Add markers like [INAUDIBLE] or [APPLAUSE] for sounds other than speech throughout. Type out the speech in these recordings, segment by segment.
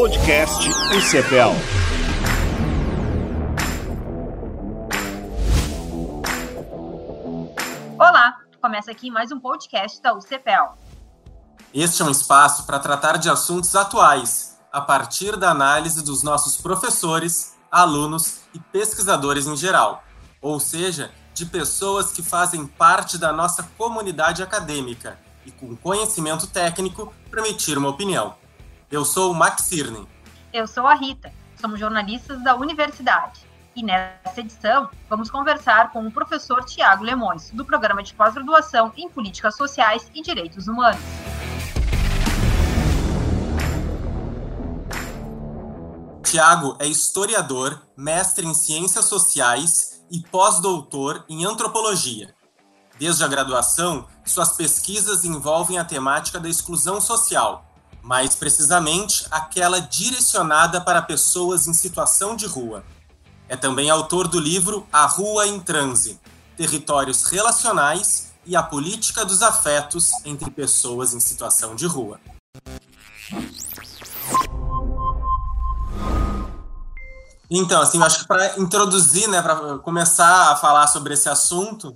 Podcast UCPEL. Olá, começa aqui mais um podcast da UCPEL. Este é um espaço para tratar de assuntos atuais, a partir da análise dos nossos professores, alunos e pesquisadores em geral, ou seja, de pessoas que fazem parte da nossa comunidade acadêmica e com conhecimento técnico para emitir uma opinião. Eu sou o Max Cirne. Eu sou a Rita. Somos jornalistas da universidade. E nessa edição, vamos conversar com o professor Tiago Lemões, do programa de pós-graduação em Políticas Sociais e Direitos Humanos. Tiago é historiador, mestre em ciências sociais e pós-doutor em antropologia. Desde a graduação, suas pesquisas envolvem a temática da exclusão social, mais precisamente aquela direcionada para pessoas em situação de rua. É também autor do livro A Rua em Transe Territórios Relacionais e a Política dos Afetos entre Pessoas em Situação de Rua. Então, assim, eu acho que para introduzir, né, para começar a falar sobre esse assunto,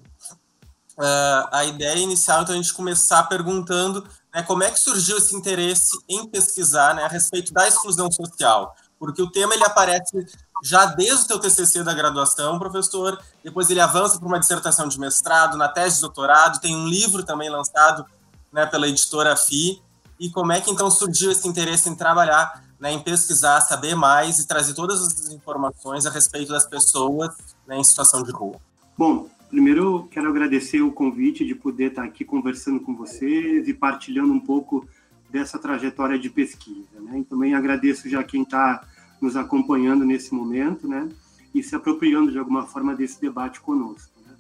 uh, a ideia inicial então, é a gente começar perguntando né, como é que surgiu esse interesse em pesquisar né, a respeito da exclusão social, porque o tema ele aparece já desde o teu TCC da graduação, professor, depois ele avança para uma dissertação de mestrado, na tese de doutorado, tem um livro também lançado né, pela editora FI, e como é que então surgiu esse interesse em trabalhar né, em pesquisar, saber mais e trazer todas as informações a respeito das pessoas né, em situação de rua. Bom, primeiro quero agradecer o convite de poder estar aqui conversando com vocês e partilhando um pouco dessa trajetória de pesquisa. Né? E também agradeço já quem está nos acompanhando nesse momento né? e se apropriando de alguma forma desse debate conosco. Né?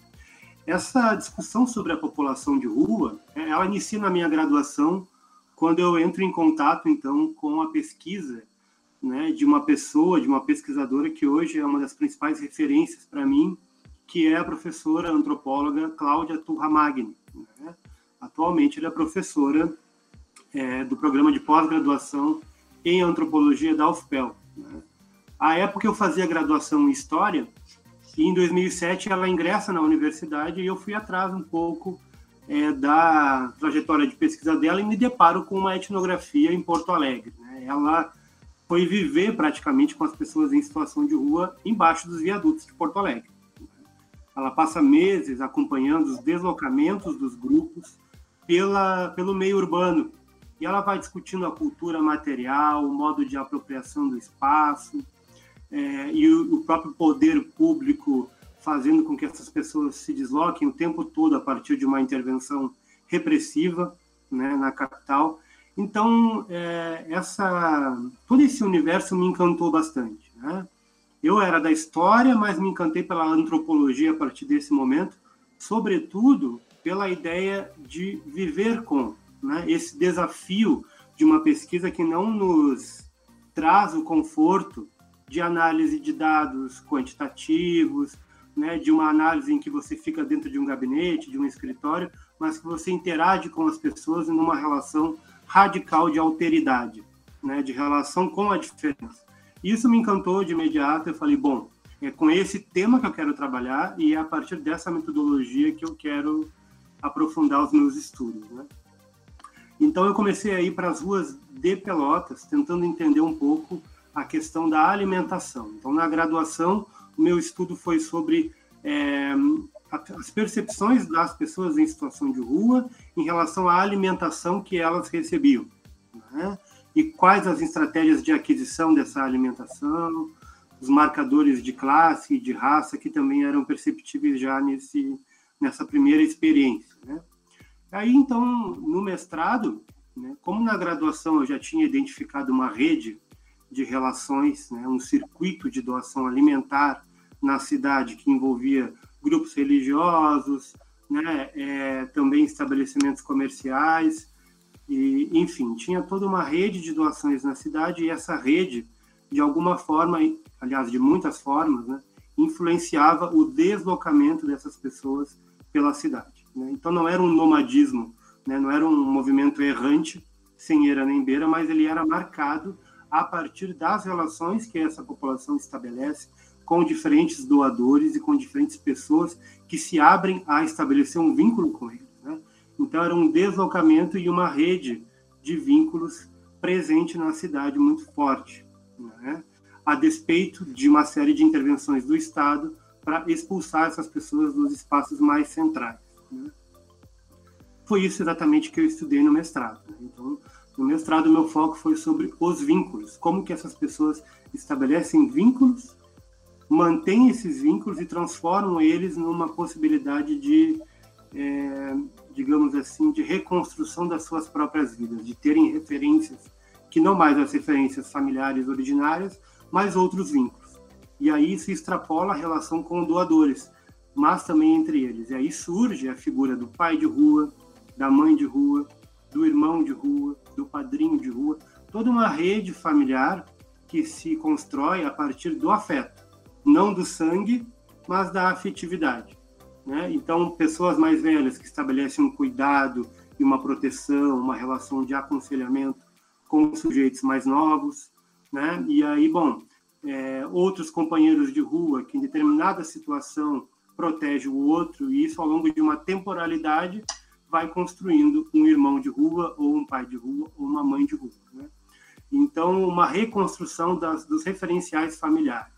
Essa discussão sobre a população de rua, ela inicia na minha graduação quando eu entro em contato, então, com a pesquisa né, de uma pessoa, de uma pesquisadora que hoje é uma das principais referências para mim, que é a professora antropóloga Cláudia Turra Magni. Né? Atualmente, ela é professora é, do programa de pós-graduação em antropologia da UFPEL. Né? A época eu fazia graduação em História, e em 2007 ela ingressa na universidade e eu fui atrás um pouco é, da trajetória de pesquisa dela e me deparo com uma etnografia em Porto Alegre. Né? Ela foi viver praticamente com as pessoas em situação de rua embaixo dos viadutos de Porto Alegre. Ela passa meses acompanhando os deslocamentos dos grupos pela, pelo meio urbano e ela vai discutindo a cultura material, o modo de apropriação do espaço é, e o, o próprio poder público fazendo com que essas pessoas se desloquem o tempo todo a partir de uma intervenção repressiva né, na capital. Então, é, essa, todo esse universo me encantou bastante. Né? Eu era da história, mas me encantei pela antropologia a partir desse momento, sobretudo pela ideia de viver com né, esse desafio de uma pesquisa que não nos traz o conforto de análise de dados quantitativos, né, de uma análise em que você fica dentro de um gabinete, de um escritório, mas que você interage com as pessoas numa relação radical de alteridade, né, de relação com a diferença. Isso me encantou de imediato. Eu falei, bom, é com esse tema que eu quero trabalhar e é a partir dessa metodologia que eu quero aprofundar os meus estudos, né? Então eu comecei a ir para as ruas de Pelotas, tentando entender um pouco a questão da alimentação. Então na graduação o meu estudo foi sobre é, as percepções das pessoas em situação de rua em relação à alimentação que elas recebiam. Né? E quais as estratégias de aquisição dessa alimentação, os marcadores de classe e de raça que também eram perceptíveis já nesse, nessa primeira experiência. Né? Aí, então, no mestrado, né, como na graduação eu já tinha identificado uma rede de relações, né, um circuito de doação alimentar na cidade que envolvia grupos religiosos, né, é, também estabelecimentos comerciais, e, enfim, tinha toda uma rede de doações na cidade e essa rede, de alguma forma, aliás, de muitas formas, né, influenciava o deslocamento dessas pessoas pela cidade. Né? Então não era um nomadismo, né, não era um movimento errante, sem era nem beira, mas ele era marcado a partir das relações que essa população estabelece com diferentes doadores e com diferentes pessoas que se abrem a estabelecer um vínculo com eles. Então, era um deslocamento e uma rede de vínculos presente na cidade muito forte, né? a despeito de uma série de intervenções do Estado para expulsar essas pessoas dos espaços mais centrais. Né? Foi isso exatamente que eu estudei no mestrado. Né? Então, no mestrado, meu foco foi sobre os vínculos, como que essas pessoas estabelecem vínculos mantêm esses vínculos e transformam eles numa possibilidade de, é, digamos assim, de reconstrução das suas próprias vidas, de terem referências que não mais as referências familiares originárias, mas outros vínculos. E aí se extrapola a relação com doadores, mas também entre eles. E aí surge a figura do pai de rua, da mãe de rua, do irmão de rua, do padrinho de rua, toda uma rede familiar que se constrói a partir do afeto não do sangue, mas da afetividade. Né? Então, pessoas mais velhas que estabelecem um cuidado e uma proteção, uma relação de aconselhamento com sujeitos mais novos, né? E aí, bom, é, outros companheiros de rua que em determinada situação protege o outro e isso ao longo de uma temporalidade vai construindo um irmão de rua ou um pai de rua ou uma mãe de rua. Né? Então, uma reconstrução das, dos referenciais familiares.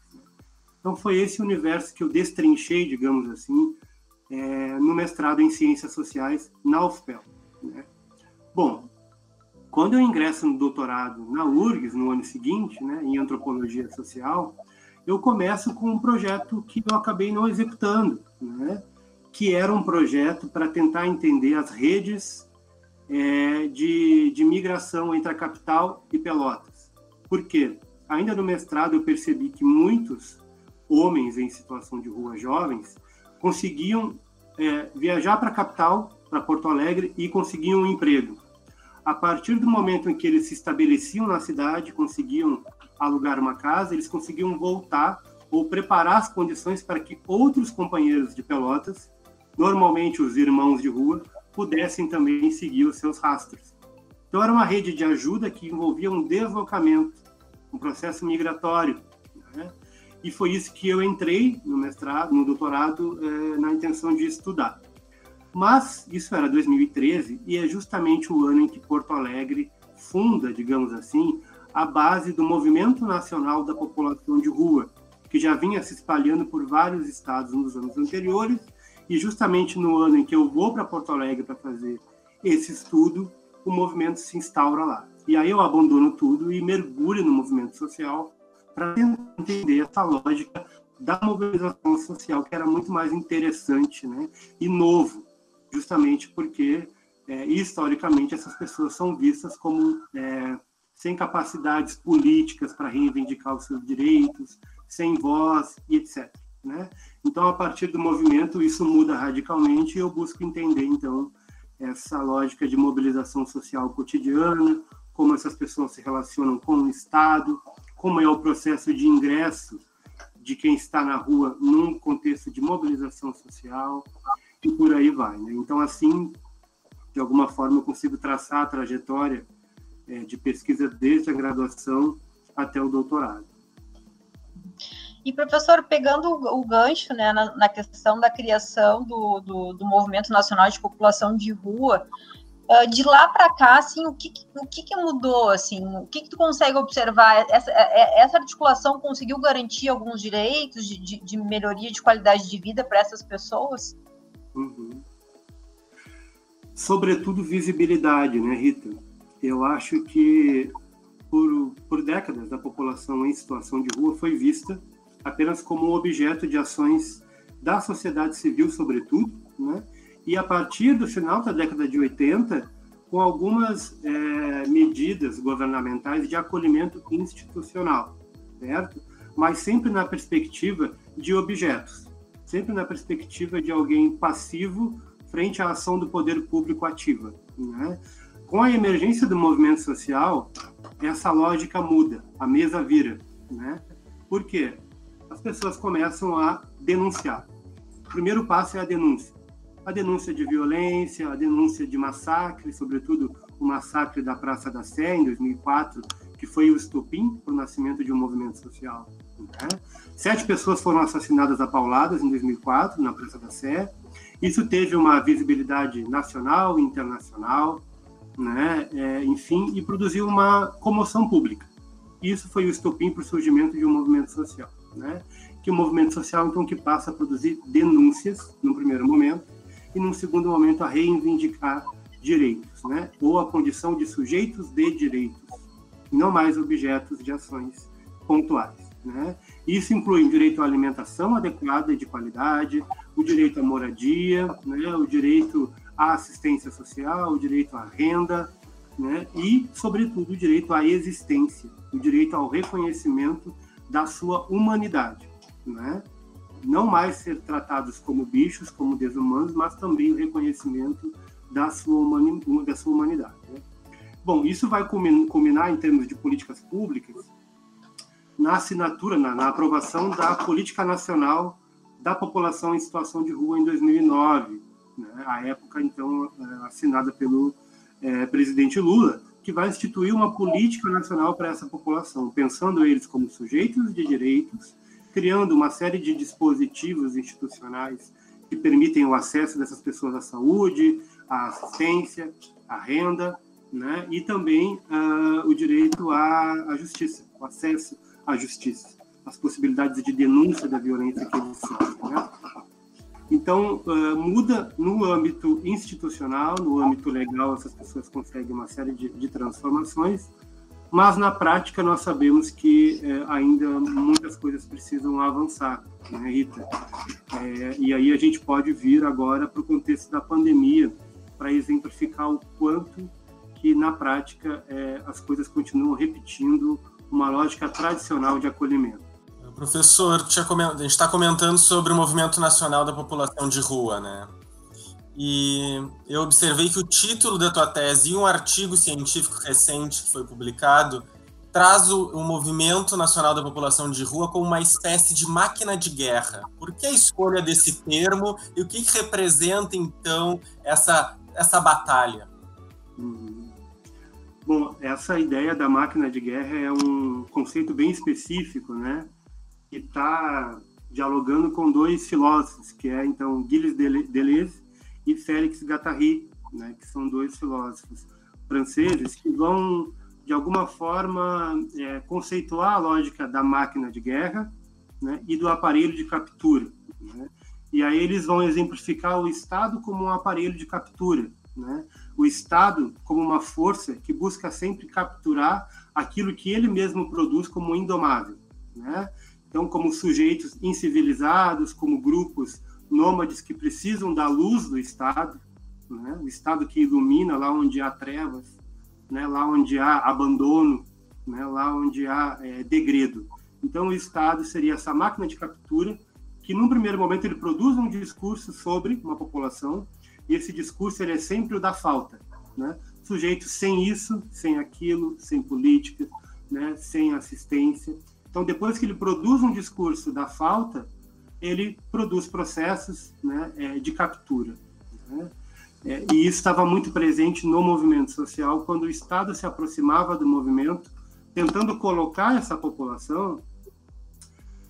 Então, foi esse universo que eu destrinchei, digamos assim, é, no mestrado em Ciências Sociais na UFPEL. Né? Bom, quando eu ingresso no doutorado na URGS, no ano seguinte, né, em Antropologia Social, eu começo com um projeto que eu acabei não executando, né, que era um projeto para tentar entender as redes é, de, de migração entre a capital e Pelotas. Por quê? Ainda no mestrado eu percebi que muitos homens em situação de rua jovens conseguiam é, viajar para a capital, para Porto Alegre, e conseguiam um emprego. A partir do momento em que eles se estabeleciam na cidade, conseguiam alugar uma casa, eles conseguiam voltar ou preparar as condições para que outros companheiros de Pelotas, normalmente os irmãos de rua, pudessem também seguir os seus rastros. Então era uma rede de ajuda que envolvia um deslocamento, um processo migratório? E foi isso que eu entrei no mestrado, no doutorado, é, na intenção de estudar. Mas isso era 2013 e é justamente o ano em que Porto Alegre funda, digamos assim, a base do Movimento Nacional da População de Rua, que já vinha se espalhando por vários estados nos anos anteriores, e justamente no ano em que eu vou para Porto Alegre para fazer esse estudo, o movimento se instaura lá. E aí eu abandono tudo e mergulho no movimento social para entender essa lógica da mobilização social, que era muito mais interessante né, e novo, justamente porque, é, historicamente, essas pessoas são vistas como é, sem capacidades políticas para reivindicar os seus direitos, sem voz e etc. Né? Então, a partir do movimento, isso muda radicalmente e eu busco entender, então, essa lógica de mobilização social cotidiana, como essas pessoas se relacionam com o Estado, como é o processo de ingresso de quem está na rua num contexto de mobilização social e por aí vai. Né? Então, assim, de alguma forma, eu consigo traçar a trajetória é, de pesquisa desde a graduação até o doutorado. E, professor, pegando o gancho né, na, na questão da criação do, do, do, Movimento Nacional de População de Rua, de lá para cá, assim, o que, o que, que mudou, assim, o que, que tu consegue observar? Essa, é, é, essa articulação conseguiu garantir alguns direitos de, de, de melhoria de qualidade de vida para essas pessoas? Uhum. Sobretudo visibilidade, né, Rita? Eu acho que por, por décadas a população em situação de rua foi vista apenas como objeto de ações da sociedade civil, sobretudo, né? E a partir do final da década de 80, com algumas é, medidas governamentais de acolhimento institucional, certo? Mas sempre na perspectiva de objetos, sempre na perspectiva de alguém passivo frente à ação do poder público ativa. Né? Com a emergência do movimento social, essa lógica muda, a mesa vira. Né? Por quê? As pessoas começam a denunciar. O primeiro passo é a denúncia a denúncia de violência, a denúncia de massacre, sobretudo o massacre da Praça da Sé, em 2004, que foi o estopim para o nascimento de um movimento social. Né? Sete pessoas foram assassinadas a pauladas em 2004 na Praça da Sé. Isso teve uma visibilidade nacional e internacional, né? É, enfim, e produziu uma comoção pública. Isso foi o estopim para o surgimento de um movimento social, né? Que o movimento social então que passa a produzir denúncias no primeiro momento e num segundo momento a reivindicar direitos, né? Ou a condição de sujeitos de direitos, não mais objetos de ações pontuais, né? Isso inclui o direito à alimentação adequada e de qualidade, o direito à moradia, né? O direito à assistência social, o direito à renda, né? E, sobretudo, o direito à existência, o direito ao reconhecimento da sua humanidade, né? Não mais ser tratados como bichos, como desumanos, mas também o reconhecimento da sua, humani da sua humanidade. Né? Bom, isso vai culminar em termos de políticas públicas na assinatura, na, na aprovação da Política Nacional da População em Situação de Rua em 2009, né? a época, então, é, assinada pelo é, presidente Lula, que vai instituir uma política nacional para essa população, pensando eles como sujeitos de direitos, criando uma série de dispositivos institucionais que permitem o acesso dessas pessoas à saúde, à assistência, à renda, né? e também uh, o direito à, à, justiça, o acesso à justiça, as possibilidades de denúncia da violência que eles sofrem. Né? Então, uh, muda no âmbito institucional, no âmbito legal, essas pessoas conseguem uma série de, de transformações, mas na prática nós sabemos que uh, ainda muitas coisas precisam avançar, né, Rita? É, e aí a gente pode vir agora para o contexto da pandemia, para exemplificar o quanto que na prática é, as coisas continuam repetindo uma lógica tradicional de acolhimento. Professor, a gente está comentando sobre o Movimento Nacional da População de Rua, né? E eu observei que o título da tua tese e um artigo científico recente que foi publicado traz o, o, Movimento Nacional da População de Rua como uma espécie de máquina de guerra. Por que a escolha desse termo e o que, que representa, então, essa, essa batalha? Uhum. Bom, essa ideia da máquina de guerra é um conceito bem específico, né? Que está dialogando com dois filósofos, que é então Gilles Deleuze e Félix Guattari, né? Que são dois filósofos franceses que vão de alguma forma, é, conceituar a lógica da máquina de guerra né, e do aparelho de captura. Né? E aí eles vão exemplificar o Estado como um aparelho de captura, né? o Estado como uma força que busca sempre capturar aquilo que ele mesmo produz como indomável. Né? Então, como sujeitos incivilizados, como grupos nômades que precisam da luz do Estado, né? o Estado que ilumina lá onde há trevas, né, lá onde há abandono, né, lá onde há é, degredo. Então, o Estado seria essa máquina de captura que, num primeiro momento, ele produz um discurso sobre uma população e esse discurso ele é sempre o da falta. Né? Sujeitos sem isso, sem aquilo, sem política, né, sem assistência. Então, depois que ele produz um discurso da falta, ele produz processos né, é, de captura. Né? É, e isso estava muito presente no movimento social, quando o Estado se aproximava do movimento, tentando colocar essa população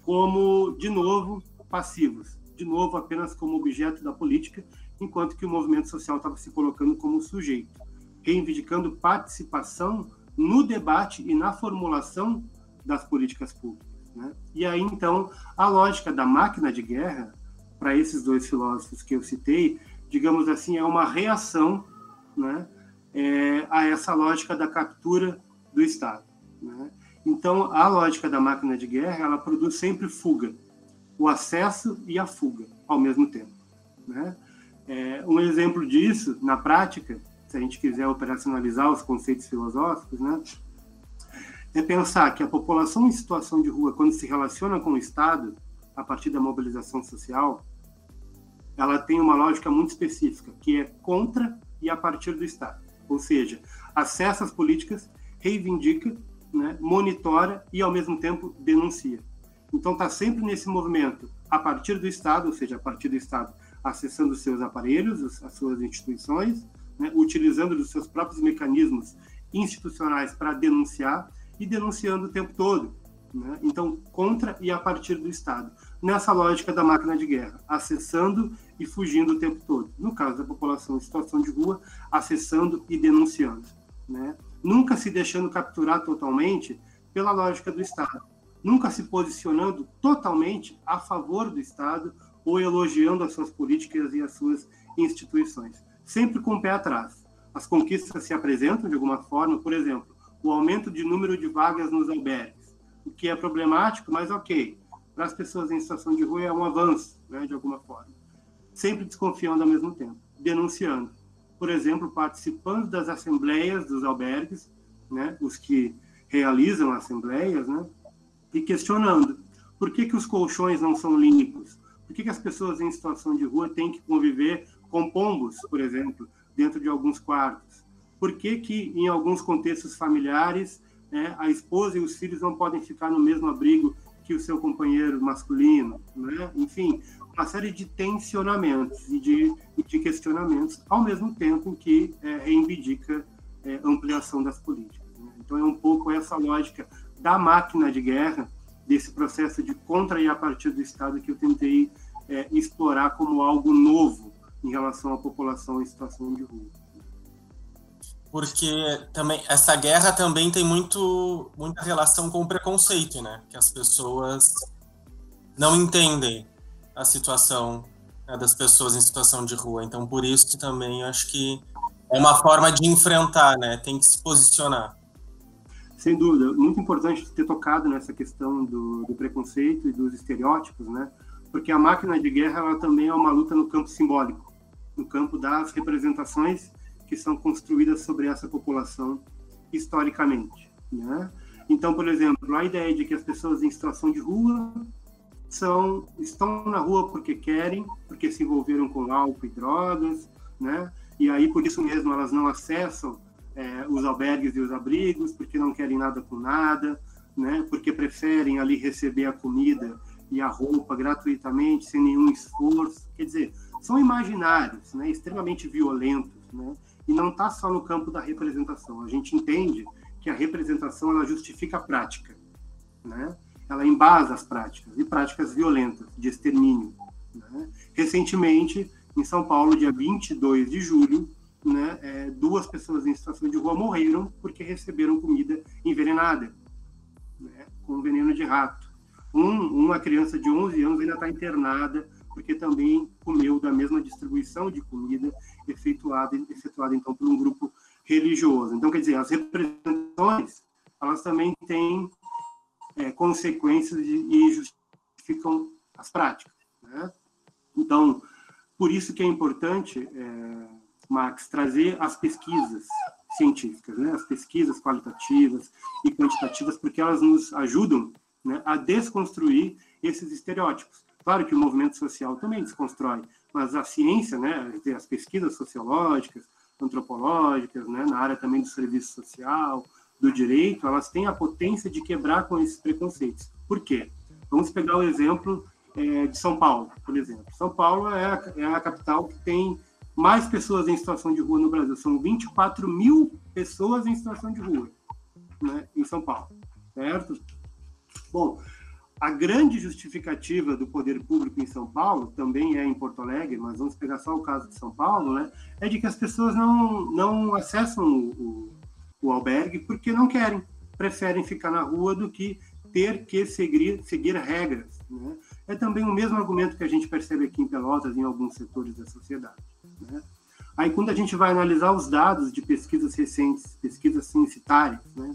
como, de novo, passivos, de novo, apenas como objeto da política, enquanto que o movimento social estava se colocando como sujeito, reivindicando participação no debate e na formulação das políticas públicas. Né? E aí, então, a lógica da máquina de guerra, para esses dois filósofos que eu citei, digamos assim, é uma reação né, é, a essa lógica da captura do Estado. Né? Então, a lógica da máquina de guerra, ela produz sempre fuga, o acesso e a fuga ao mesmo tempo. Né? É, um exemplo disso, na prática, se a gente quiser operacionalizar os conceitos filosóficos, né, é pensar que a população em situação de rua, quando se relaciona com o Estado, a partir da mobilização social, ela tem uma lógica muito específica, que é contra e a partir do Estado. Ou seja, acessa as políticas, reivindica, né, monitora e, ao mesmo tempo, denuncia. Então, está sempre nesse movimento, a partir do Estado, ou seja, a partir do Estado, acessando os seus aparelhos, as suas instituições, né, utilizando os seus próprios mecanismos institucionais para denunciar e denunciando o tempo todo. Né? Então, contra e a partir do Estado. Nessa lógica da máquina de guerra, acessando e fugindo o tempo todo. No caso da população em situação de rua, acessando e denunciando. Né? Nunca se deixando capturar totalmente pela lógica do Estado. Nunca se posicionando totalmente a favor do Estado ou elogiando as suas políticas e as suas instituições. Sempre com o pé atrás. As conquistas se apresentam de alguma forma, por exemplo, o aumento de número de vagas nos albergues, o que é problemático, mas ok. Para as pessoas em situação de rua é um avanço, né, de alguma forma. Sempre desconfiando ao mesmo tempo, denunciando. Por exemplo, participando das assembleias dos albergues, né, os que realizam assembleias, né, e questionando por que, que os colchões não são limpos, por que, que as pessoas em situação de rua têm que conviver com pombos, por exemplo, dentro de alguns quartos? Por que, que em alguns contextos familiares, né, a esposa e os filhos não podem ficar no mesmo abrigo que o seu companheiro masculino? Né? Enfim, uma série de tensionamentos e de, de questionamentos, ao mesmo tempo em que é, reivindica é, ampliação das políticas. Né? Então, é um pouco essa lógica da máquina de guerra, desse processo de contra e a partir do Estado que eu tentei é, explorar como algo novo em relação à população em situação de rua porque também essa guerra também tem muito muita relação com o preconceito, né? Que as pessoas não entendem a situação né, das pessoas em situação de rua. Então, por isso que também acho que é uma forma de enfrentar, né? Tem que se posicionar. Sem dúvida, muito importante ter tocado nessa questão do, do preconceito e dos estereótipos, né? Porque a máquina de guerra ela também é uma luta no campo simbólico, no campo das representações que são construídas sobre essa população historicamente. Né? Então, por exemplo, a ideia de que as pessoas em situação de rua são estão na rua porque querem, porque se envolveram com álcool e drogas, né? E aí por isso mesmo elas não acessam é, os albergues e os abrigos, porque não querem nada com nada, né? Porque preferem ali receber a comida e a roupa gratuitamente, sem nenhum esforço. Quer dizer, são imaginários, né? Extremamente violentos, né? E não está só no campo da representação. A gente entende que a representação ela justifica a prática, né? Ela embasa as práticas e práticas violentas de extermínio. Né? Recentemente, em São Paulo, dia 22 de julho, né, é, duas pessoas em situação de rua morreram porque receberam comida envenenada, né, com veneno de rato. Um, uma criança de 11 anos ainda está internada porque também comeu da mesma distribuição de comida efetuada, efetuada então por um grupo religioso. Então, quer dizer, as representações, elas também têm é, consequências e justificam as práticas. Né? Então, por isso que é importante, é, Max, trazer as pesquisas científicas, né? as pesquisas qualitativas e quantitativas, porque elas nos ajudam né, a desconstruir esses estereótipos. Claro que o movimento social também desconstrói, mas a ciência, né, as pesquisas sociológicas, antropológicas, né, na área também do serviço social, do direito, elas têm a potência de quebrar com esses preconceitos. Por quê? Vamos pegar o exemplo é, de São Paulo, por exemplo. São Paulo é a, é a capital que tem mais pessoas em situação de rua no Brasil. São 24 mil pessoas em situação de rua né, em São Paulo, certo? Bom, a grande justificativa do poder público em São Paulo, também é em Porto Alegre, mas vamos pegar só o caso de São Paulo, né, é de que as pessoas não, não acessam o, o, albergue porque não querem, preferem ficar na rua do que ter que seguir, seguir regras. Né? É também o mesmo argumento que a gente percebe aqui em Pelotas, em alguns setores da sociedade. Né? Aí, quando a gente vai analisar os dados de pesquisas recentes, pesquisas censitárias, né,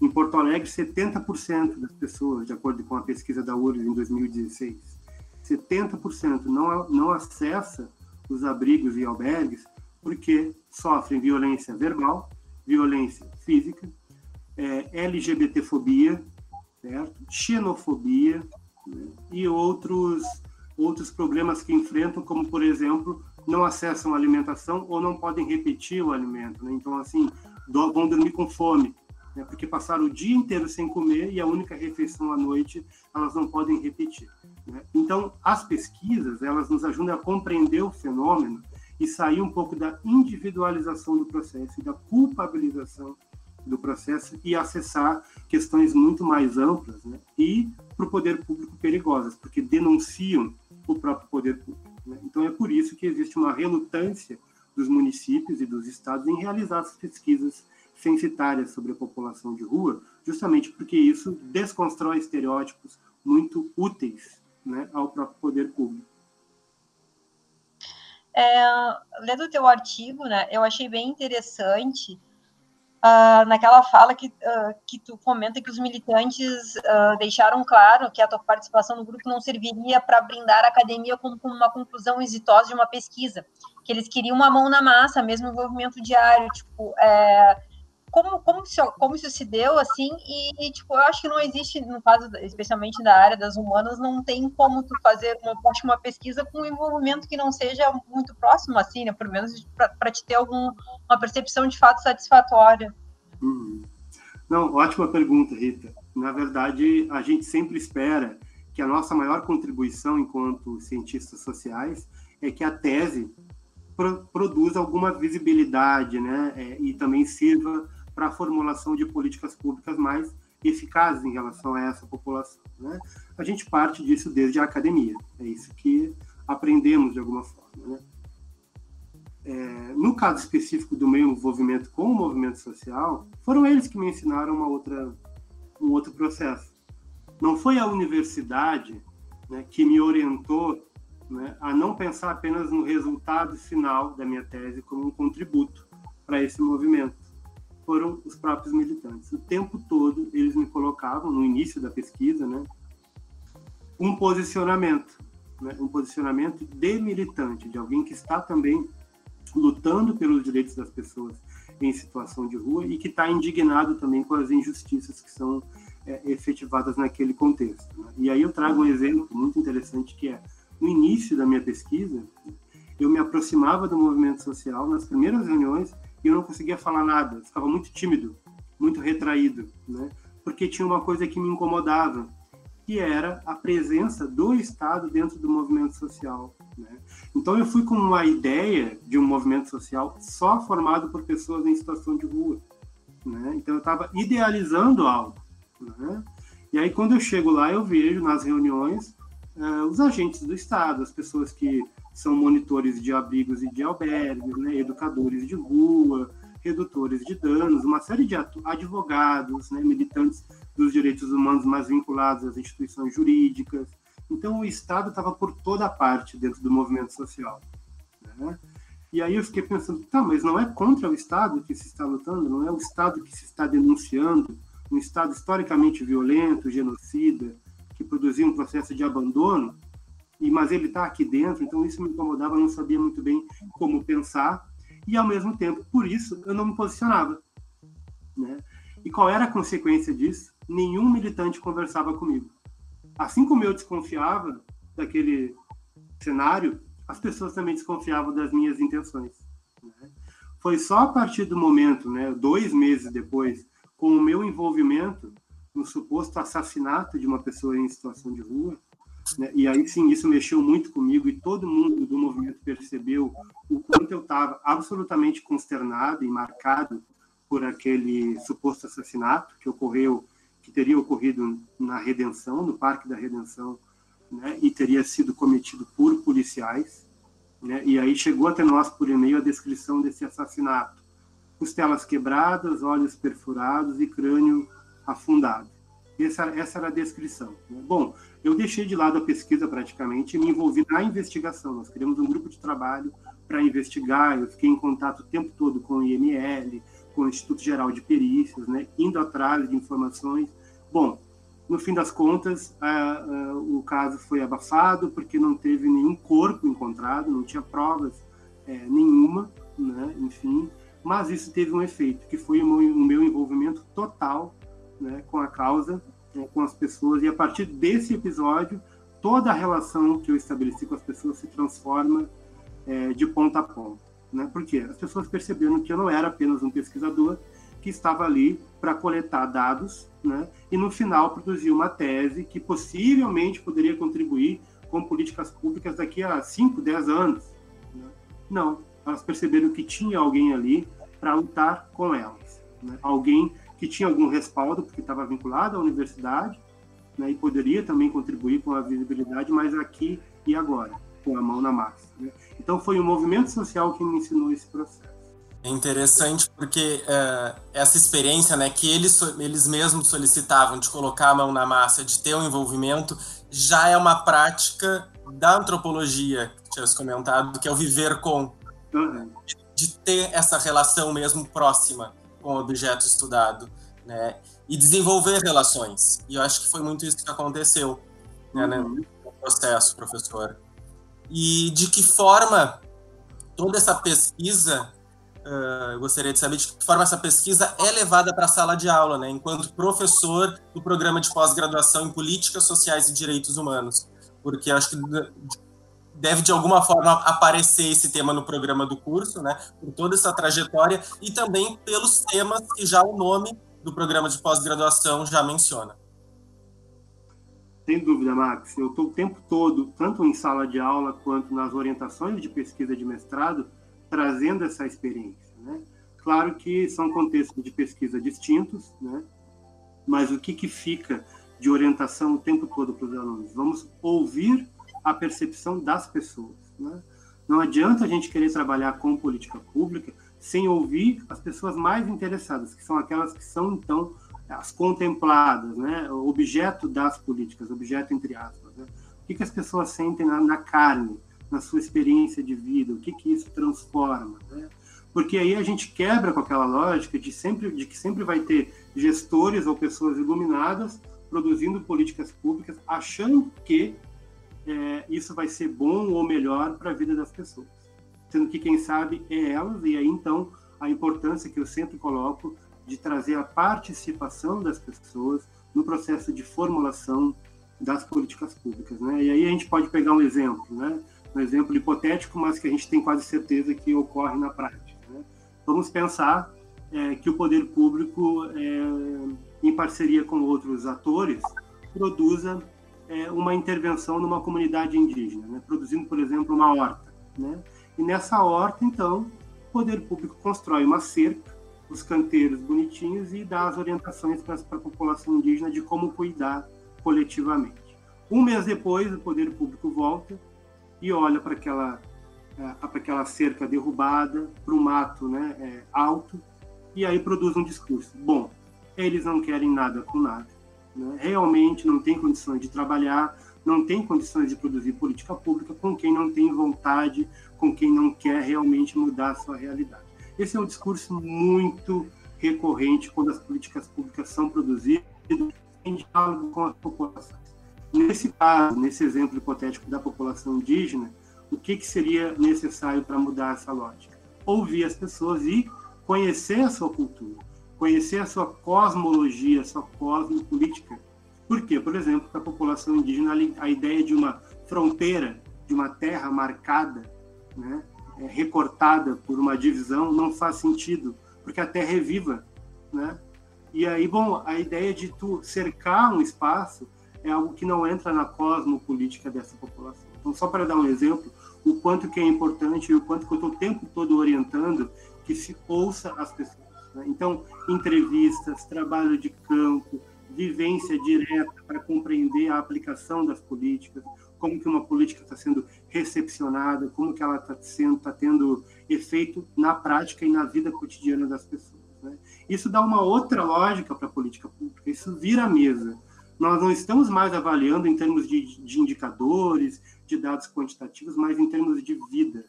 em Porto Alegre, 70% das pessoas, de acordo com a pesquisa da URSS em 2016, 70% não, não acessa os abrigos e albergues porque sofrem violência verbal, violência física, é, LGBTfobia, certo? xenofobia né? e outros, outros problemas que enfrentam, como, por exemplo, não acessam alimentação ou não podem repetir o alimento. Né? Então, assim, vão dormir com fome, né? porque passaram o dia inteiro sem comer e a única refeição à noite elas não podem repetir. Né? Então, as pesquisas elas nos ajudam a compreender o fenômeno e sair um pouco da individualização do processo e da culpabilização do processo e acessar questões muito mais amplas né? e para o poder público perigosas, porque denunciam o próprio poder público. Né? Então é por isso que existe uma relutância dos municípios e dos estados em realizar as pesquisas censitárias sobre a população de rua, justamente porque isso desconstrói estereótipos muito úteis né, ao próprio poder público. É, lendo o teu artigo, né, eu achei bem interessante uh, naquela fala que, uh, que tu comenta que os militantes uh, deixaram claro que a tua participação no grupo não serviria para brindar a academia como, como, uma conclusão exitosa de uma pesquisa, que eles queriam uma mão na massa, mesmo envolvimento diário, tipo, é, como, como, isso, como isso se deu, assim, e, e, tipo, eu acho que não existe, no caso, especialmente da área das humanas, não tem como tu fazer uma, uma pesquisa com um envolvimento que não seja muito próximo, assim, né, pelo menos para te ter alguma percepção de fato satisfatória. Uhum. Não, ótima pergunta, Rita. Na verdade, a gente sempre espera que a nossa maior contribuição enquanto cientistas sociais é que a tese pro, produza alguma visibilidade, né, é, e também sirva para a formulação de políticas públicas mais eficazes em relação a essa população. Né? A gente parte disso desde a academia, é isso que aprendemos de alguma forma. Né? É, no caso específico do meu envolvimento com o movimento social, foram eles que me ensinaram uma outra, um outro processo. Não foi a universidade né, que me orientou né, a não pensar apenas no resultado final da minha tese como um contributo para esse movimento foram os próprios militantes. O tempo todo eles me colocavam, no início da pesquisa, né, um posicionamento, né, um posicionamento de militante, de alguém que está também lutando pelos direitos das pessoas em situação de rua e que está indignado também com as injustiças que são é, efetivadas naquele contexto. Né? E aí eu trago um exemplo muito interessante que é no início da minha pesquisa eu me aproximava do movimento social nas primeiras reuniões e eu não conseguia falar nada, ficava muito tímido, muito retraído, né? Porque tinha uma coisa que me incomodava, que era a presença do Estado dentro do movimento social. Né? Então eu fui com uma ideia de um movimento social só formado por pessoas em situação de rua. Né? Então eu estava idealizando algo. Né? E aí quando eu chego lá eu vejo nas reuniões uh, os agentes do Estado, as pessoas que são monitores de abrigos e de albergues, né, educadores de rua, redutores de danos, uma série de advogados, né, militantes dos direitos humanos mais vinculados às instituições jurídicas. Então, o Estado estava por toda parte dentro do movimento social. Né? E aí eu fiquei pensando, tá, mas não é contra o Estado que se está lutando, não é o Estado que se está denunciando, um Estado historicamente violento, genocida, que produzia um processo de abandono, e mas ele está aqui dentro, então isso me incomodava, não sabia muito bem como pensar e ao mesmo tempo, por isso, eu não me posicionava, né? E qual era a consequência disso? Nenhum militante conversava comigo. Assim como eu desconfiava daquele cenário, as pessoas também desconfiavam das minhas intenções. Né? Foi só a partir do momento, né, dois meses depois, com o meu envolvimento no suposto assassinato de uma pessoa em situação de rua, né? E aí sim, isso mexeu muito comigo e todo mundo do movimento percebeu o quanto eu estava absolutamente consternado e marcado por aquele suposto assassinato que ocorreu, que teria ocorrido na Redenção, no Parque da Redenção, né? e teria sido cometido por policiais. Né? E aí chegou até nós por e-mail a descrição desse assassinato: costelas quebradas, olhos perfurados e crânio afundado. Essa, essa era a descrição. Né? Bom, eu deixei de lado a pesquisa praticamente e me envolvi na investigação. Nós criamos um grupo de trabalho para investigar. Eu fiquei em contato o tempo todo com o IML, com o Instituto Geral de Perícias, né? indo atrás de informações. Bom, no fim das contas, o caso foi abafado porque não teve nenhum corpo encontrado, não tinha provas é, nenhuma, né? enfim. Mas isso teve um efeito, que foi o meu, o meu envolvimento total né, com a causa, né, com as pessoas, e a partir desse episódio, toda a relação que eu estabeleci com as pessoas se transforma é, de ponta a ponta. Né? Porque as pessoas perceberam que eu não era apenas um pesquisador que estava ali para coletar dados né? e, no final, produzir uma tese que possivelmente poderia contribuir com políticas públicas daqui a 5, 10 anos. Né? Não, elas perceberam que tinha alguém ali para lutar com elas. Né? Alguém que tinha algum respaldo, porque estava vinculado à universidade, né, e poderia também contribuir com a visibilidade, mas aqui e agora, com a mão na massa. Né? Então foi o movimento social que me ensinou esse processo. É interessante porque uh, essa experiência né, que eles, eles mesmos solicitavam de colocar a mão na massa, de ter um envolvimento, já é uma prática da antropologia, que tinhas comentado, que é o viver com. Uhum. De ter essa relação mesmo próxima com o objeto estudado, né? E desenvolver relações. E eu acho que foi muito isso que aconteceu né, uhum. no processo, professor. E de que forma toda essa pesquisa, uh, eu gostaria de saber de que forma essa pesquisa é levada para a sala de aula, né? Enquanto professor do programa de pós-graduação em Políticas Sociais e Direitos Humanos. Porque acho que deve de alguma forma aparecer esse tema no programa do curso, né? Por toda essa trajetória e também pelos temas que já o nome do programa de pós-graduação já menciona. Sem dúvida, Max. Eu estou o tempo todo, tanto em sala de aula quanto nas orientações de pesquisa de mestrado, trazendo essa experiência. Né? Claro que são contextos de pesquisa distintos, né? mas o que, que fica de orientação o tempo todo para os alunos? Vamos ouvir a percepção das pessoas. Né? Não adianta a gente querer trabalhar com política pública sem ouvir as pessoas mais interessadas, que são aquelas que são, então, as contempladas, né? objeto das políticas, objeto entre aspas. Né? O que, que as pessoas sentem na, na, carne, na sua experiência de vida, o que, que isso transforma. Né? Porque aí a gente quebra com aquela lógica de, sempre, de que sempre vai ter gestores ou pessoas iluminadas produzindo políticas públicas, achando que é, isso vai ser bom ou melhor para a vida das pessoas. Sendo que quem sabe é elas, e aí então a importância que eu sempre coloco de trazer a participação das pessoas no processo de formulação das políticas públicas. Né? E aí a gente pode pegar um exemplo, né? um exemplo hipotético, mas que a gente tem quase certeza que ocorre na prática. Né? Vamos pensar é, que o poder público, é, em parceria com outros atores, produza é, uma intervenção numa comunidade indígena, né? produzindo, por exemplo, uma horta. Né? E nessa horta, então, o poder público constrói uma cerca, os canteiros bonitinhos e dá as orientações para a população indígena de como cuidar coletivamente. Um mês depois, o poder público volta e olha para aquela, é, para aquela cerca derrubada, para o mato né, é, alto, e aí produz um discurso. Bom, eles não querem nada com nada né, realmente não tem condições de trabalhar, não tem condições de produzir política pública com quem não tem vontade, com quem não quer realmente mudar a sua realidade. Esse é um discurso muito recorrente quando as políticas públicas são produzidas em diálogo com as populações. Nesse caso, nesse exemplo hipotético da população indígena, o que, que seria necessário para mudar essa lógica? Ouvir as pessoas e conhecer a sua cultura conhecer a sua cosmologia, a sua cosmopolítica. Por quê? Por exemplo, para a população indígena, a ideia de uma fronteira, de uma terra marcada, né, é, recortada por uma divisão, não faz sentido, porque a terra é viva. Né? E aí, bom, a ideia de tu cercar um espaço é algo que não entra na cosmopolítica dessa população. Então, só para dar um exemplo, o quanto que é importante e o quanto que eu estou o tempo todo orientando que se ouça as pessoas. Né? Então, entrevistas, trabalho de campo, vivência direta para compreender a aplicação das políticas, como que uma política está sendo recepcionada, como que ela está sendo, está tendo efeito na prática e na vida cotidiana das pessoas. Né? Isso dá uma outra lógica para a política pública, isso vira a mesa. Nós não estamos mais avaliando em termos de, de indicadores, de dados quantitativos, mas em termos de vida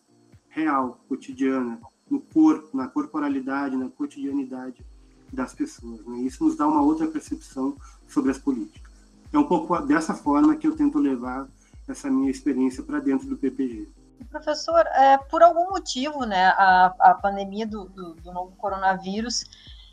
real, cotidiana, no corpo, na corporalidade, na cotidianidade das pessoas. Né? Isso nos dá uma outra percepção sobre as políticas. É um pouco dessa forma que eu tento levar essa minha experiência para dentro do PPG. Professor, é, por algum motivo, né, a, a pandemia do, do, do novo coronavírus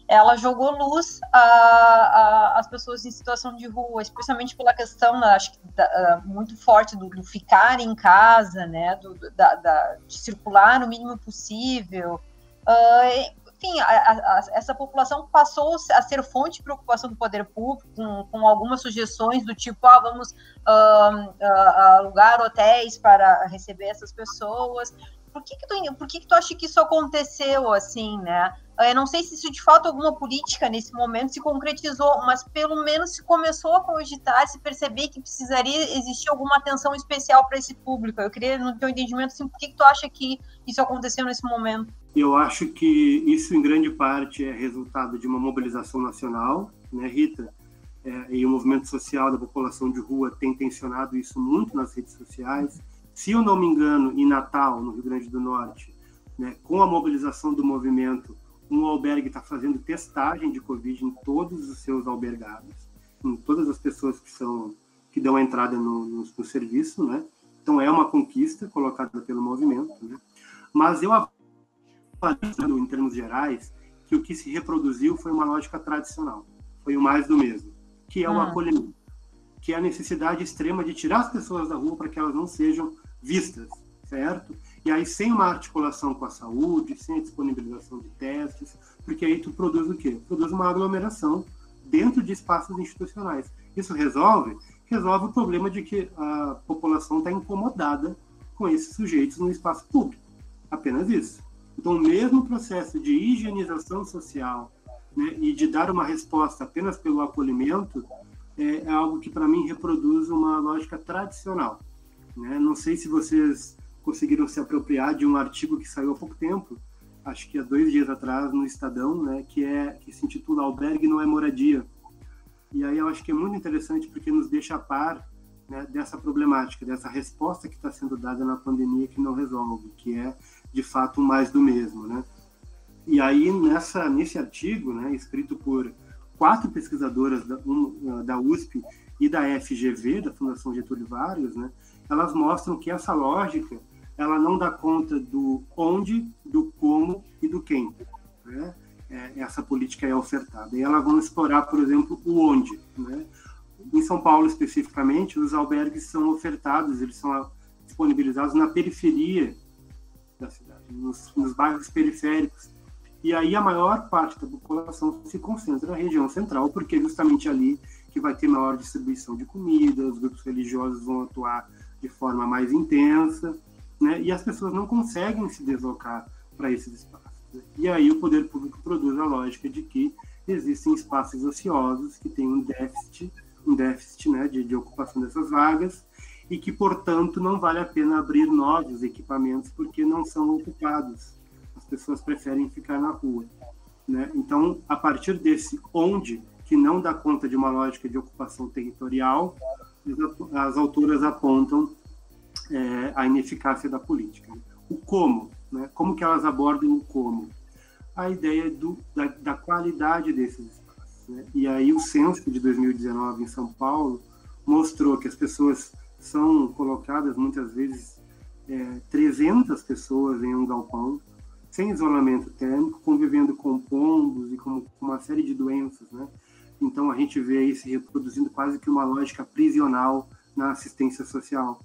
ela jogou luz às pessoas em situação de rua, especialmente pela questão, né, acho que da, muito forte do, do, ficar em casa, né, do, da, da, de circular no mínimo possível. Uh, enfim, a, a, essa população passou a ser fonte de preocupação do poder público, com, com algumas sugestões do tipo, ah, vamos uh, uh, alugar hotéis para receber essas pessoas, por que que tu, por que que tu acha que isso aconteceu assim, né? Eu não sei se de fato alguma política nesse momento se concretizou, mas pelo menos se começou a cogitar, se perceber que precisaria existir alguma atenção especial para esse público. Eu queria, no teu entendimento, assim, por que, que tu acha que isso aconteceu nesse momento? Eu acho que isso, em grande parte, é resultado de uma mobilização nacional, né, Rita? É, e o movimento social da população de rua tem tensionado isso muito nas redes sociais. Se eu não me engano, em Natal, no Rio Grande do Norte, né, com a mobilização do movimento, um albergue está fazendo testagem de Covid em todos os seus albergados, em todas as pessoas que são que dão entrada no, no, no serviço, né? Então é uma conquista colocada pelo movimento, né? Mas eu avalio, em termos gerais, que o que se reproduziu foi uma lógica tradicional, foi o mais do mesmo, que é o ah. acolhimento, que é a necessidade extrema de tirar as pessoas da rua para que elas não sejam vistas, certo? E aí, sem uma articulação com a saúde, sem a disponibilização de testes, porque aí tu produz o quê? Produz uma aglomeração dentro de espaços institucionais. Isso resolve? Resolve o problema de que a população está incomodada com esses sujeitos no espaço público. Apenas isso. Então, o mesmo processo de higienização social né, e de dar uma resposta apenas pelo acolhimento é, é algo que, para mim, reproduz uma lógica tradicional. Né? Não sei se vocês conseguiram se apropriar de um artigo que saiu há pouco tempo, acho que há dois dias atrás, no Estadão, né, que, é, que se intitula Albergue não é moradia. E aí eu acho que é muito interessante porque nos deixa a par né, dessa problemática, dessa resposta que está sendo dada na pandemia que não resolve, que é, de fato, mais do mesmo. Né? E aí, nessa, nesse artigo, né, escrito por quatro pesquisadoras da, um, da USP e da FGV, da Fundação Getúlio Vargas, né, elas mostram que essa lógica ela não dá conta do onde, do como e do quem. Né? É, essa política é ofertada. E elas vão explorar, por exemplo, o onde. Né? Em São Paulo, especificamente, os albergues são ofertados, eles são disponibilizados na periferia da cidade, nos, nos bairros periféricos. E aí a maior parte da população se concentra na região central, porque é justamente ali que vai ter maior distribuição de comida, os grupos religiosos vão atuar de forma mais intensa, né? e as pessoas não conseguem se deslocar para esses espaços. Né? E aí o poder público produz a lógica de que existem espaços ociosos que têm um déficit, um déficit né, de, de ocupação dessas vagas, e que, portanto, não vale a pena abrir novos equipamentos porque não são ocupados. As pessoas preferem ficar na rua. Né? Então, a partir desse onde, que não dá conta de uma lógica de ocupação territorial, as autoras apontam é, a ineficácia da política. O como, né? como que elas abordam o como? A ideia do, da, da qualidade desses espaços. Né? E aí o censo de 2019 em São Paulo mostrou que as pessoas são colocadas muitas vezes é, 300 pessoas em um galpão, sem isolamento térmico, convivendo com pombos e com, com uma série de doenças, né? Então a gente vê aí se reproduzindo quase que uma lógica prisional na assistência social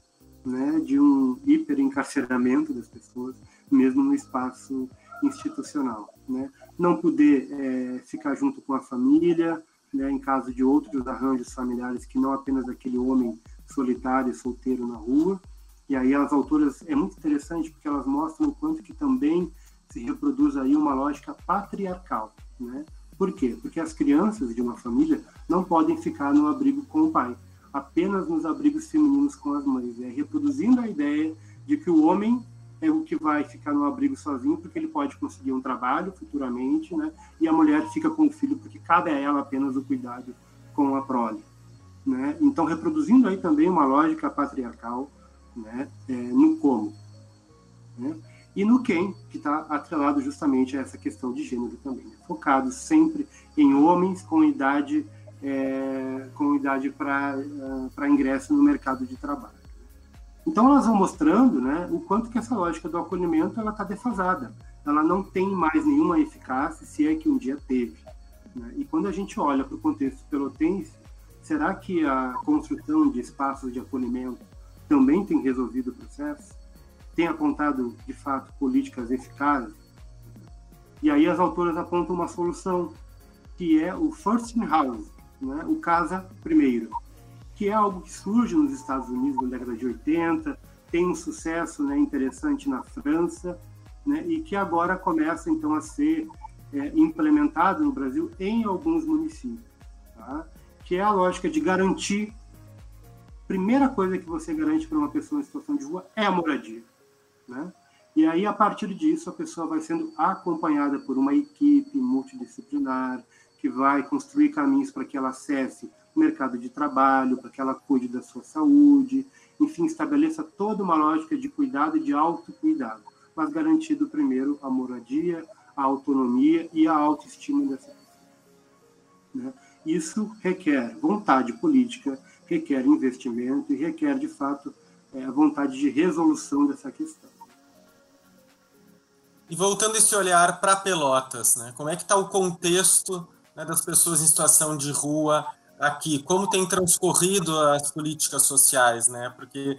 né, de um hiperencarceramento das pessoas, mesmo no espaço institucional. Né? Não poder é, ficar junto com a família, né, em caso de outros arranjos familiares que não apenas aquele homem solitário, solteiro na rua. E aí as autoras, é muito interessante porque elas mostram o quanto que também se reproduz aí uma lógica patriarcal, né? Por quê? Porque as crianças de uma família não podem ficar no abrigo com o pai apenas nos abrigos femininos com as mães, é reproduzindo a ideia de que o homem é o que vai ficar no abrigo sozinho porque ele pode conseguir um trabalho futuramente, né? E a mulher fica com o filho porque cabe a ela apenas o cuidado com a prole, né? Então reproduzindo aí também uma lógica patriarcal, né? É, no como, né? E no quem, que está atrelado justamente a essa questão de gênero também, né? focado sempre em homens com idade é, com idade para é, ingresso no mercado de trabalho. Então elas vão mostrando né, o quanto que essa lógica do acolhimento está defasada. Ela não tem mais nenhuma eficácia, se é que um dia teve. Né? E quando a gente olha para o contexto pelotense, será que a construção de espaços de acolhimento também tem resolvido o processo? Apontado, de fato, políticas eficazes? E aí as autoras apontam uma solução, que é o First House, né, o Casa Primeiro, que é algo que surge nos Estados Unidos na década de 80, tem um sucesso né, interessante na França, né, e que agora começa então a ser é, implementado no Brasil em alguns municípios, tá? que é a lógica de garantir. Primeira coisa que você garante para uma pessoa em situação de rua é a moradia, né? E aí, a partir disso, a pessoa vai sendo acompanhada por uma equipe multidisciplinar que vai construir caminhos para que ela acesse o mercado de trabalho, para que ela cuide da sua saúde, enfim, estabeleça toda uma lógica de cuidado e de autocuidado, mas garantido primeiro a moradia, a autonomia e a autoestima dessa pessoa. Né? Isso requer vontade política, requer investimento e requer, de fato, é, a vontade de resolução dessa questão. E voltando esse olhar para Pelotas, né? como é que está o contexto né, das pessoas em situação de rua aqui? Como tem transcorrido as políticas sociais? Né? Porque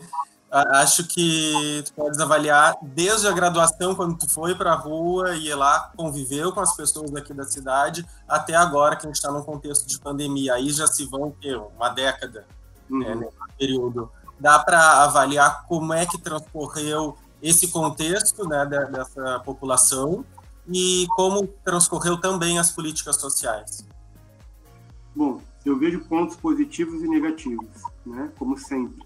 acho que tu podes avaliar desde a graduação, quando tu foi para a rua e lá conviveu com as pessoas daqui da cidade, até agora que a gente está num contexto de pandemia. Aí já se vão ter uma década uhum. né, período. Dá para avaliar como é que transcorreu esse contexto né, dessa população e como transcorreu também as políticas sociais. Bom, eu vejo pontos positivos e negativos, né, como sempre.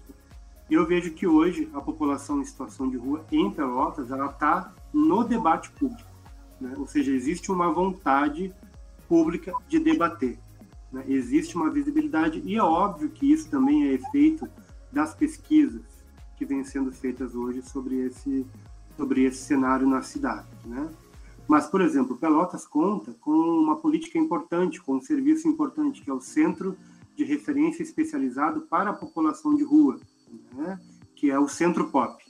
Eu vejo que hoje a população em situação de rua em Pelotas ela está no debate público, né? ou seja, existe uma vontade pública de debater, né? existe uma visibilidade e é óbvio que isso também é efeito das pesquisas que vêm sendo feitas hoje sobre esse sobre esse cenário na cidade, né? Mas, por exemplo, Pelotas conta com uma política importante, com um serviço importante, que é o Centro de Referência Especializado para a População de Rua, né? que é o Centro Pop.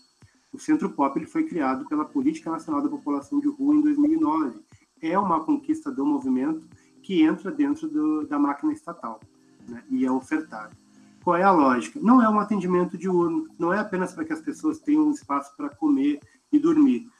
O Centro Pop ele foi criado pela Política Nacional da População de Rua em 2009. É uma conquista do movimento que entra dentro do, da máquina estatal né? e é ofertado. Qual é a lógica? Não é um atendimento diurno, não é apenas para que as pessoas tenham um espaço para comer e dormir.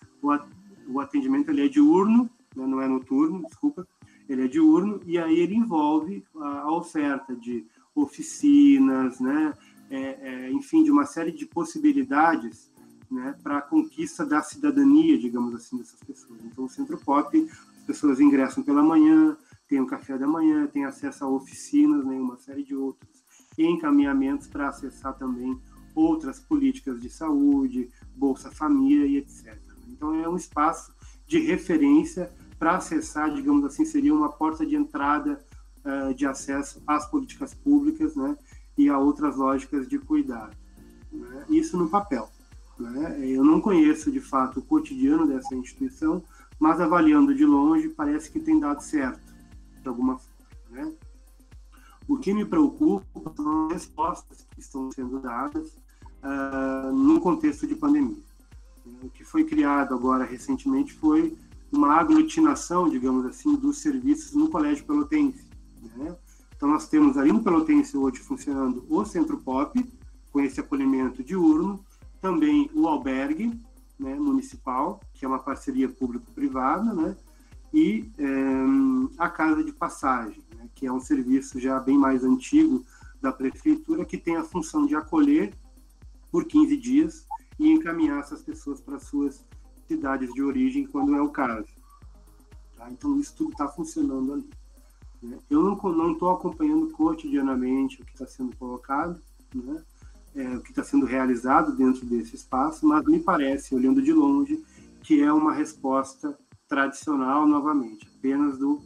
O atendimento ele é diurno, né? não é noturno, desculpa, ele é diurno e aí ele envolve a oferta de oficinas, né, é, é, enfim, de uma série de possibilidades né, para a conquista da cidadania, digamos assim, dessas pessoas. Então, o Centro Pop, as pessoas ingressam pela manhã, tem o café da manhã, tem acesso a oficinas, né, uma série de outros encaminhamentos para acessar também outras políticas de saúde, Bolsa Família e etc. Então, é um espaço de referência para acessar, digamos assim, seria uma porta de entrada uh, de acesso às políticas públicas, né, e a outras lógicas de cuidado. Né? Isso no papel. Né? Eu não conheço de fato o cotidiano dessa instituição, mas avaliando de longe parece que tem dado certo, de alguma forma. Né? O que me preocupa são as respostas que estão sendo dadas uh, no contexto de pandemia. O que foi criado agora recentemente foi uma aglutinação, digamos assim, dos serviços no Colégio Pelotense. Né? Então, nós temos ali no Pelotense hoje funcionando o Centro Pop, com esse acolhimento diurno, também o albergue né, municipal, que é uma parceria público-privada, né, e é, a Casa de Passagem, que é um serviço já bem mais antigo da Prefeitura, que tem a função de acolher por 15 dias e encaminhar essas pessoas para suas cidades de origem, quando é o caso. Tá? Então, isso tudo está funcionando ali. Né? Eu não estou acompanhando cotidianamente o que está sendo colocado, né? é, o que está sendo realizado dentro desse espaço, mas me parece, olhando de longe, que é uma resposta tradicional, novamente, apenas do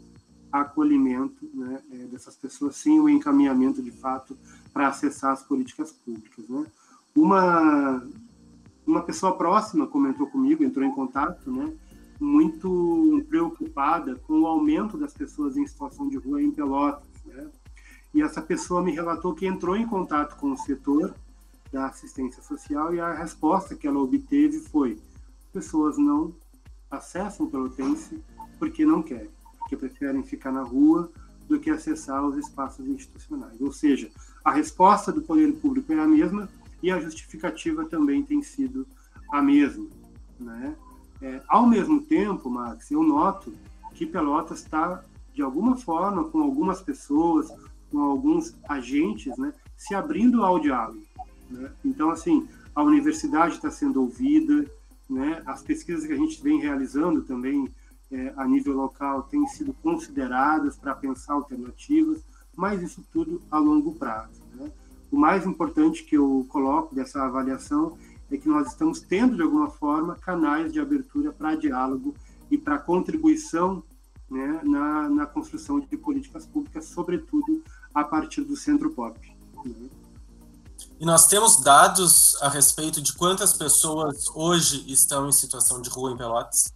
acolhimento né, é, dessas pessoas, sem o encaminhamento de fato para acessar as políticas públicas. Né? Uma, uma pessoa próxima comentou comigo, entrou em contato, né, muito preocupada com o aumento das pessoas em situação de rua em Pelotas. Né? E essa pessoa me relatou que entrou em contato com o setor da assistência social e a resposta que ela obteve foi: pessoas não acessam o Pelotense porque não querem, porque preferem ficar na rua do que acessar os espaços institucionais. Ou seja, a resposta do poder público é a mesma e a justificativa também tem sido a mesma, né? É, ao mesmo tempo, Max, eu noto que Pelotas está, de alguma forma, com algumas pessoas, com alguns agentes, né, se abrindo ao diálogo. Né? Então, assim, a universidade está sendo ouvida, né? As pesquisas que a gente vem realizando também é, a nível local têm sido consideradas para pensar alternativas, mas isso tudo a longo prazo. Né? O mais importante que eu coloco dessa avaliação é que nós estamos tendo, de alguma forma, canais de abertura para diálogo e para contribuição né, na, na, construção de políticas públicas, sobretudo a partir do centro pop. Né? E nós temos dados a respeito de quantas pessoas hoje estão em situação de rua em Pelotas?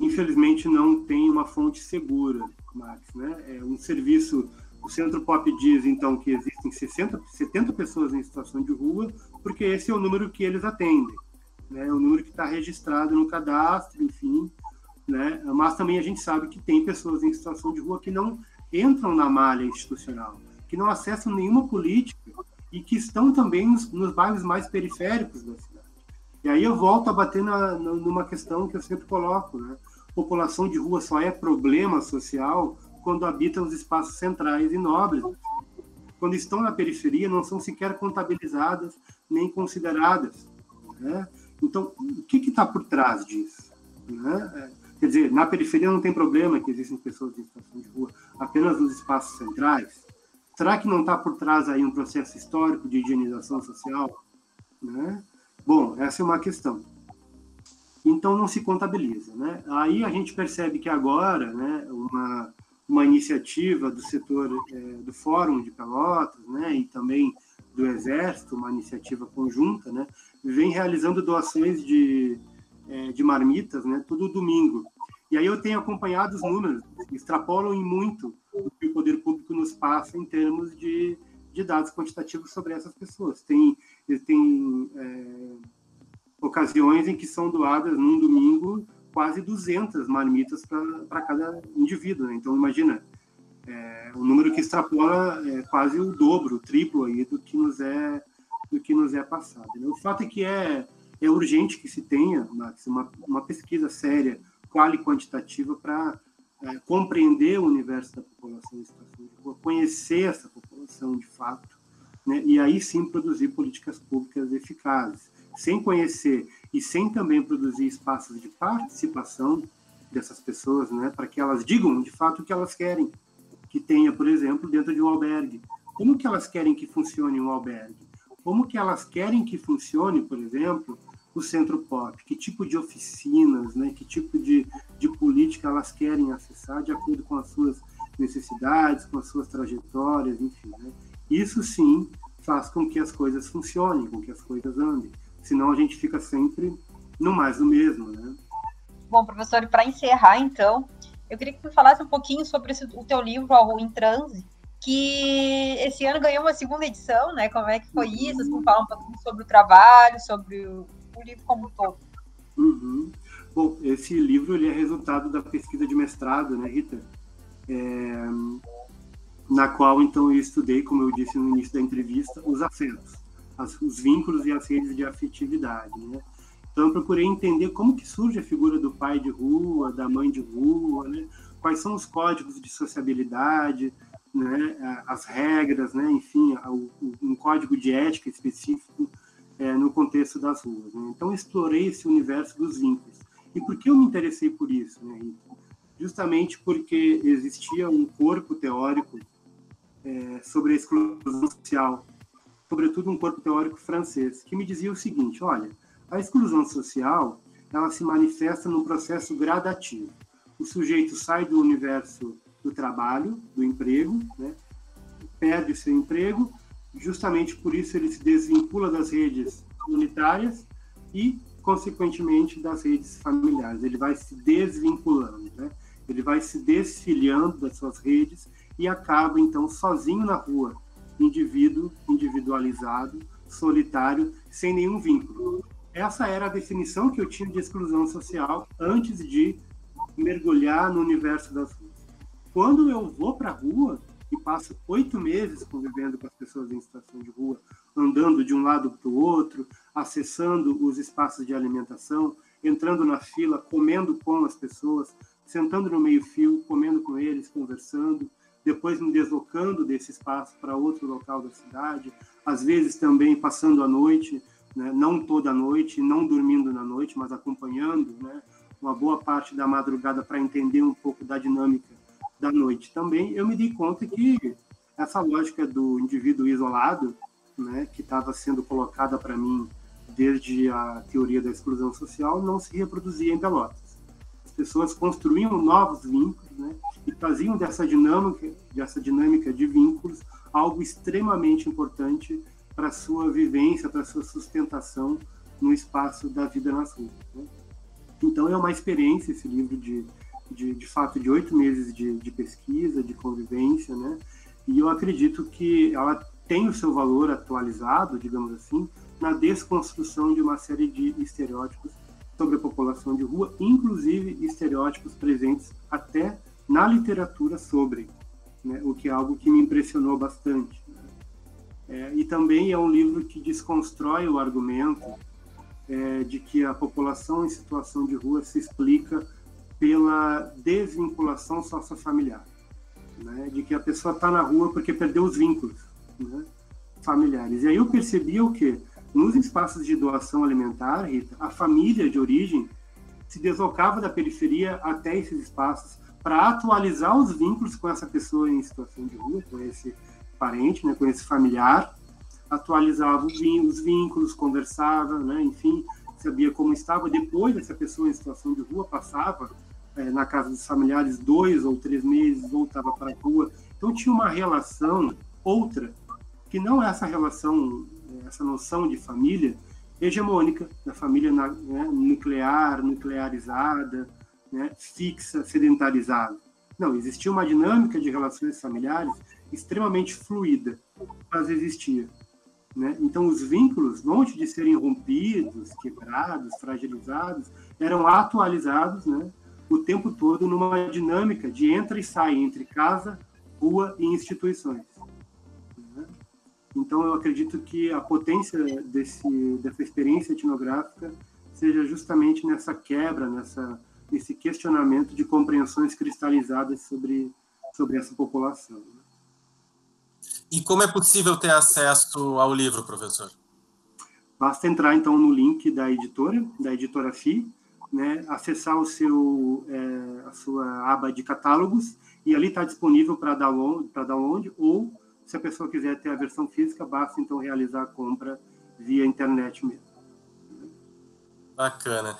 Infelizmente não tem uma fonte segura, Max. Né? É um serviço, o Centro Pop diz então que existem 60, 70 pessoas em situação de rua, porque esse é o número que eles atendem. Né? É o número que está registrado no cadastro, enfim. Né? Mas também a gente sabe que tem pessoas em situação de rua que não entram na malha institucional, que não acessam nenhuma política e que estão também nos, nos bairros mais periféricos da cidade. E aí eu volto a bater na, na, numa questão que eu sempre coloco, né? População de rua só é problema social quando habita os espaços centrais e nobres. Quando estão na periferia, não são sequer contabilizadas nem consideradas. Né? Então, o que está por trás disso? Né? É, quer dizer, na periferia não tem problema que existem pessoas em situação de rua, apenas nos espaços centrais. Será que não está por trás aí um processo histórico de higienização social? Né? Bom, essa é uma questão. Então não se contabiliza, né? Aí a gente percebe que agora, né, uma, uma iniciativa do setor é, do Fórum de Pelotas, né, e também do Exército, uma iniciativa conjunta, né, vem realizando doações de, é, de marmitas, né, todo domingo. E aí eu tenho acompanhado os números, extrapolam em muito o que o poder público nos passa em termos de, de dados quantitativos sobre essas pessoas. Tem, tem é, ocasiões em que são doadas num domingo quase 200 marmitas para cada indivíduo. Né? Então, imagina, é, um número que extrapola é, quase o dobro, o triplo aí do que nos é, do que nos é passado. Né? O fato é que é, é urgente que se tenha, Max, uma, uma pesquisa séria, qual e quantitativa, para é, compreender o universo da população em situação de rua, conhecer essa população de fato, né? e aí sim produzir políticas públicas eficazes. Sem conhecer e sem também produzir espaços de participação dessas pessoas, né, para que elas digam de fato o que elas querem que tenha, por exemplo, dentro de um albergue. Como que elas querem que funcione um albergue? Como que elas querem que funcione, por exemplo, o centro pop? Que tipo de oficinas, né? Que tipo de, de política elas querem acessar de acordo com as suas necessidades, com as suas trajetórias, enfim. Né? Isso sim faz com que as coisas funcionem, com que as coisas andem. Senão a gente fica sempre no mais do mesmo, né? Bom, professor, para encerrar, então, eu queria que você falasse um pouquinho sobre esse, o teu livro, Ao em Transe, que esse ano ganhou uma segunda edição, né? Como é que foi isso? Você fala um pouquinho sobre o trabalho, sobre o, o livro como um todo. Uhum. Bom, esse livro ele é resultado da pesquisa de mestrado, né, Rita? É, na qual, então, eu estudei, como eu disse no início da entrevista, os afetos, as, os vínculos e as redes de afetividade, né? Então, eu procurei entender como que surge a figura do pai de rua, da mãe de rua, né? quais são os códigos de sociabilidade, né? as regras, né? enfim, um código de ética específico é, no contexto das ruas. Né? Então, explorei esse universo dos vínculos. E por que eu me interessei por isso, né? Justamente porque existia um corpo teórico é, sobre a exclusão social, sobretudo um corpo teórico francês, que me dizia o seguinte: olha, a exclusão social ela se manifesta num processo gradativo. O sujeito sai do universo do trabalho, do emprego, né? perde seu emprego, justamente por isso ele se desvincula das redes comunitárias e, consequentemente, das redes familiares. Ele vai se desvinculando, né? ele vai se desfiliando das suas redes e acaba, então, sozinho na rua, indivíduo, individualizado, solitário, sem nenhum vínculo. Essa era a definição que eu tinha de exclusão social antes de mergulhar no universo das ruas. Quando eu vou para a rua e passo oito meses convivendo com as pessoas em situação de rua, andando de um lado para o outro, acessando os espaços de alimentação, entrando na fila, comendo com as pessoas, sentando no meio-fio, comendo com eles, conversando, depois me deslocando desse espaço para outro local da cidade, às vezes também passando a noite né, não toda noite, não dormindo na noite, mas acompanhando né, uma boa parte da madrugada para entender um pouco da dinâmica da noite também, eu me dei conta que essa lógica do indivíduo isolado, né, que estava sendo colocada para mim desde a teoria da exclusão social, não se reproduzia em Pelotas. As pessoas construíam novos vínculos né, e traziam dessa dinâmica, dessa dinâmica de vínculos algo extremamente importante para sua vivência, para sua sustentação no espaço da vida nas ruas. Né? Então é uma experiência esse livro de, de, de fato de oito meses de, de, pesquisa, de convivência, né? E eu acredito que ela tem o seu valor atualizado, digamos assim, na desconstrução de uma série de estereótipos sobre a população de rua, inclusive estereótipos presentes até na literatura sobre, né? o que é algo que me impressionou bastante. É, e também é um livro que desconstrói o argumento é, de que a população em situação de rua se explica pela desvinculação sociofamiliar, né? de que a pessoa está na rua porque perdeu os vínculos né? familiares. E aí eu percebia o que nos espaços de doação alimentar, Rita, a família de origem se deslocava da periferia até esses espaços para atualizar os vínculos com essa pessoa em situação de rua, com esse parente, né, com esse familiar, atualizava os vínculos, conversava, né, enfim, sabia como estava. Depois dessa pessoa em situação de rua passava é, na casa dos familiares dois ou três meses, voltava para a rua. Então tinha uma relação outra, que não é essa relação, essa noção de família hegemônica, da família né, nuclear, nuclearizada, né, fixa, sedentarizada. Não, existia uma dinâmica de relações familiares extremamente fluida, mas existia. Né? Então, os vínculos, longe de serem rompidos, quebrados, fragilizados, eram atualizados né, o tempo todo numa dinâmica de entra e sai entre casa, rua e instituições. Então, eu acredito que a potência desse, dessa experiência etnográfica seja justamente nessa quebra, nessa, nesse questionamento de compreensões cristalizadas sobre, sobre essa população. E como é possível ter acesso ao livro, professor? Basta entrar então no link da editora, da editora FI, né, acessar o seu, é, a sua aba de catálogos e ali está disponível para download, para download ou se a pessoa quiser ter a versão física, basta então realizar a compra via internet mesmo. Bacana.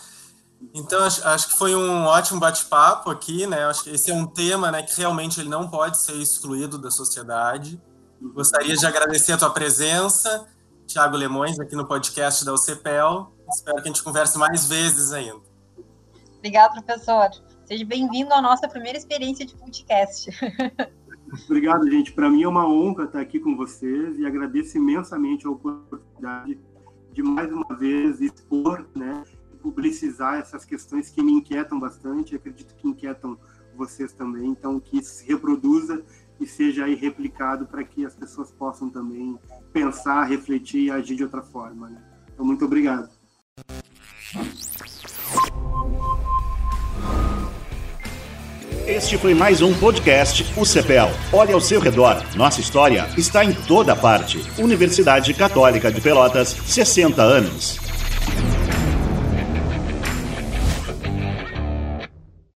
Então, acho, acho que foi um ótimo bate-papo aqui, né? Acho que esse é um tema né, que realmente ele não pode ser excluído da sociedade. Gostaria de agradecer a tua presença, Tiago Lemões, aqui no podcast da UCPEL. Espero que a gente converse mais vezes ainda. Obrigado, professor. Seja bem-vindo à nossa primeira experiência de podcast. [LAUGHS] Obrigado, gente. Para mim é uma honra estar aqui com vocês e agradeço imensamente a oportunidade de mais uma vez expor, né, publicizar essas questões que me inquietam bastante, acredito que inquietam vocês também, então que se reproduza e seja aí replicado para que as pessoas possam também pensar, refletir e agir de outra forma. Né? Então, muito obrigado. Este foi mais um podcast UCPEL. Olhe ao seu redor. Nossa história está em toda parte. Universidade Católica de Pelotas, 60 anos.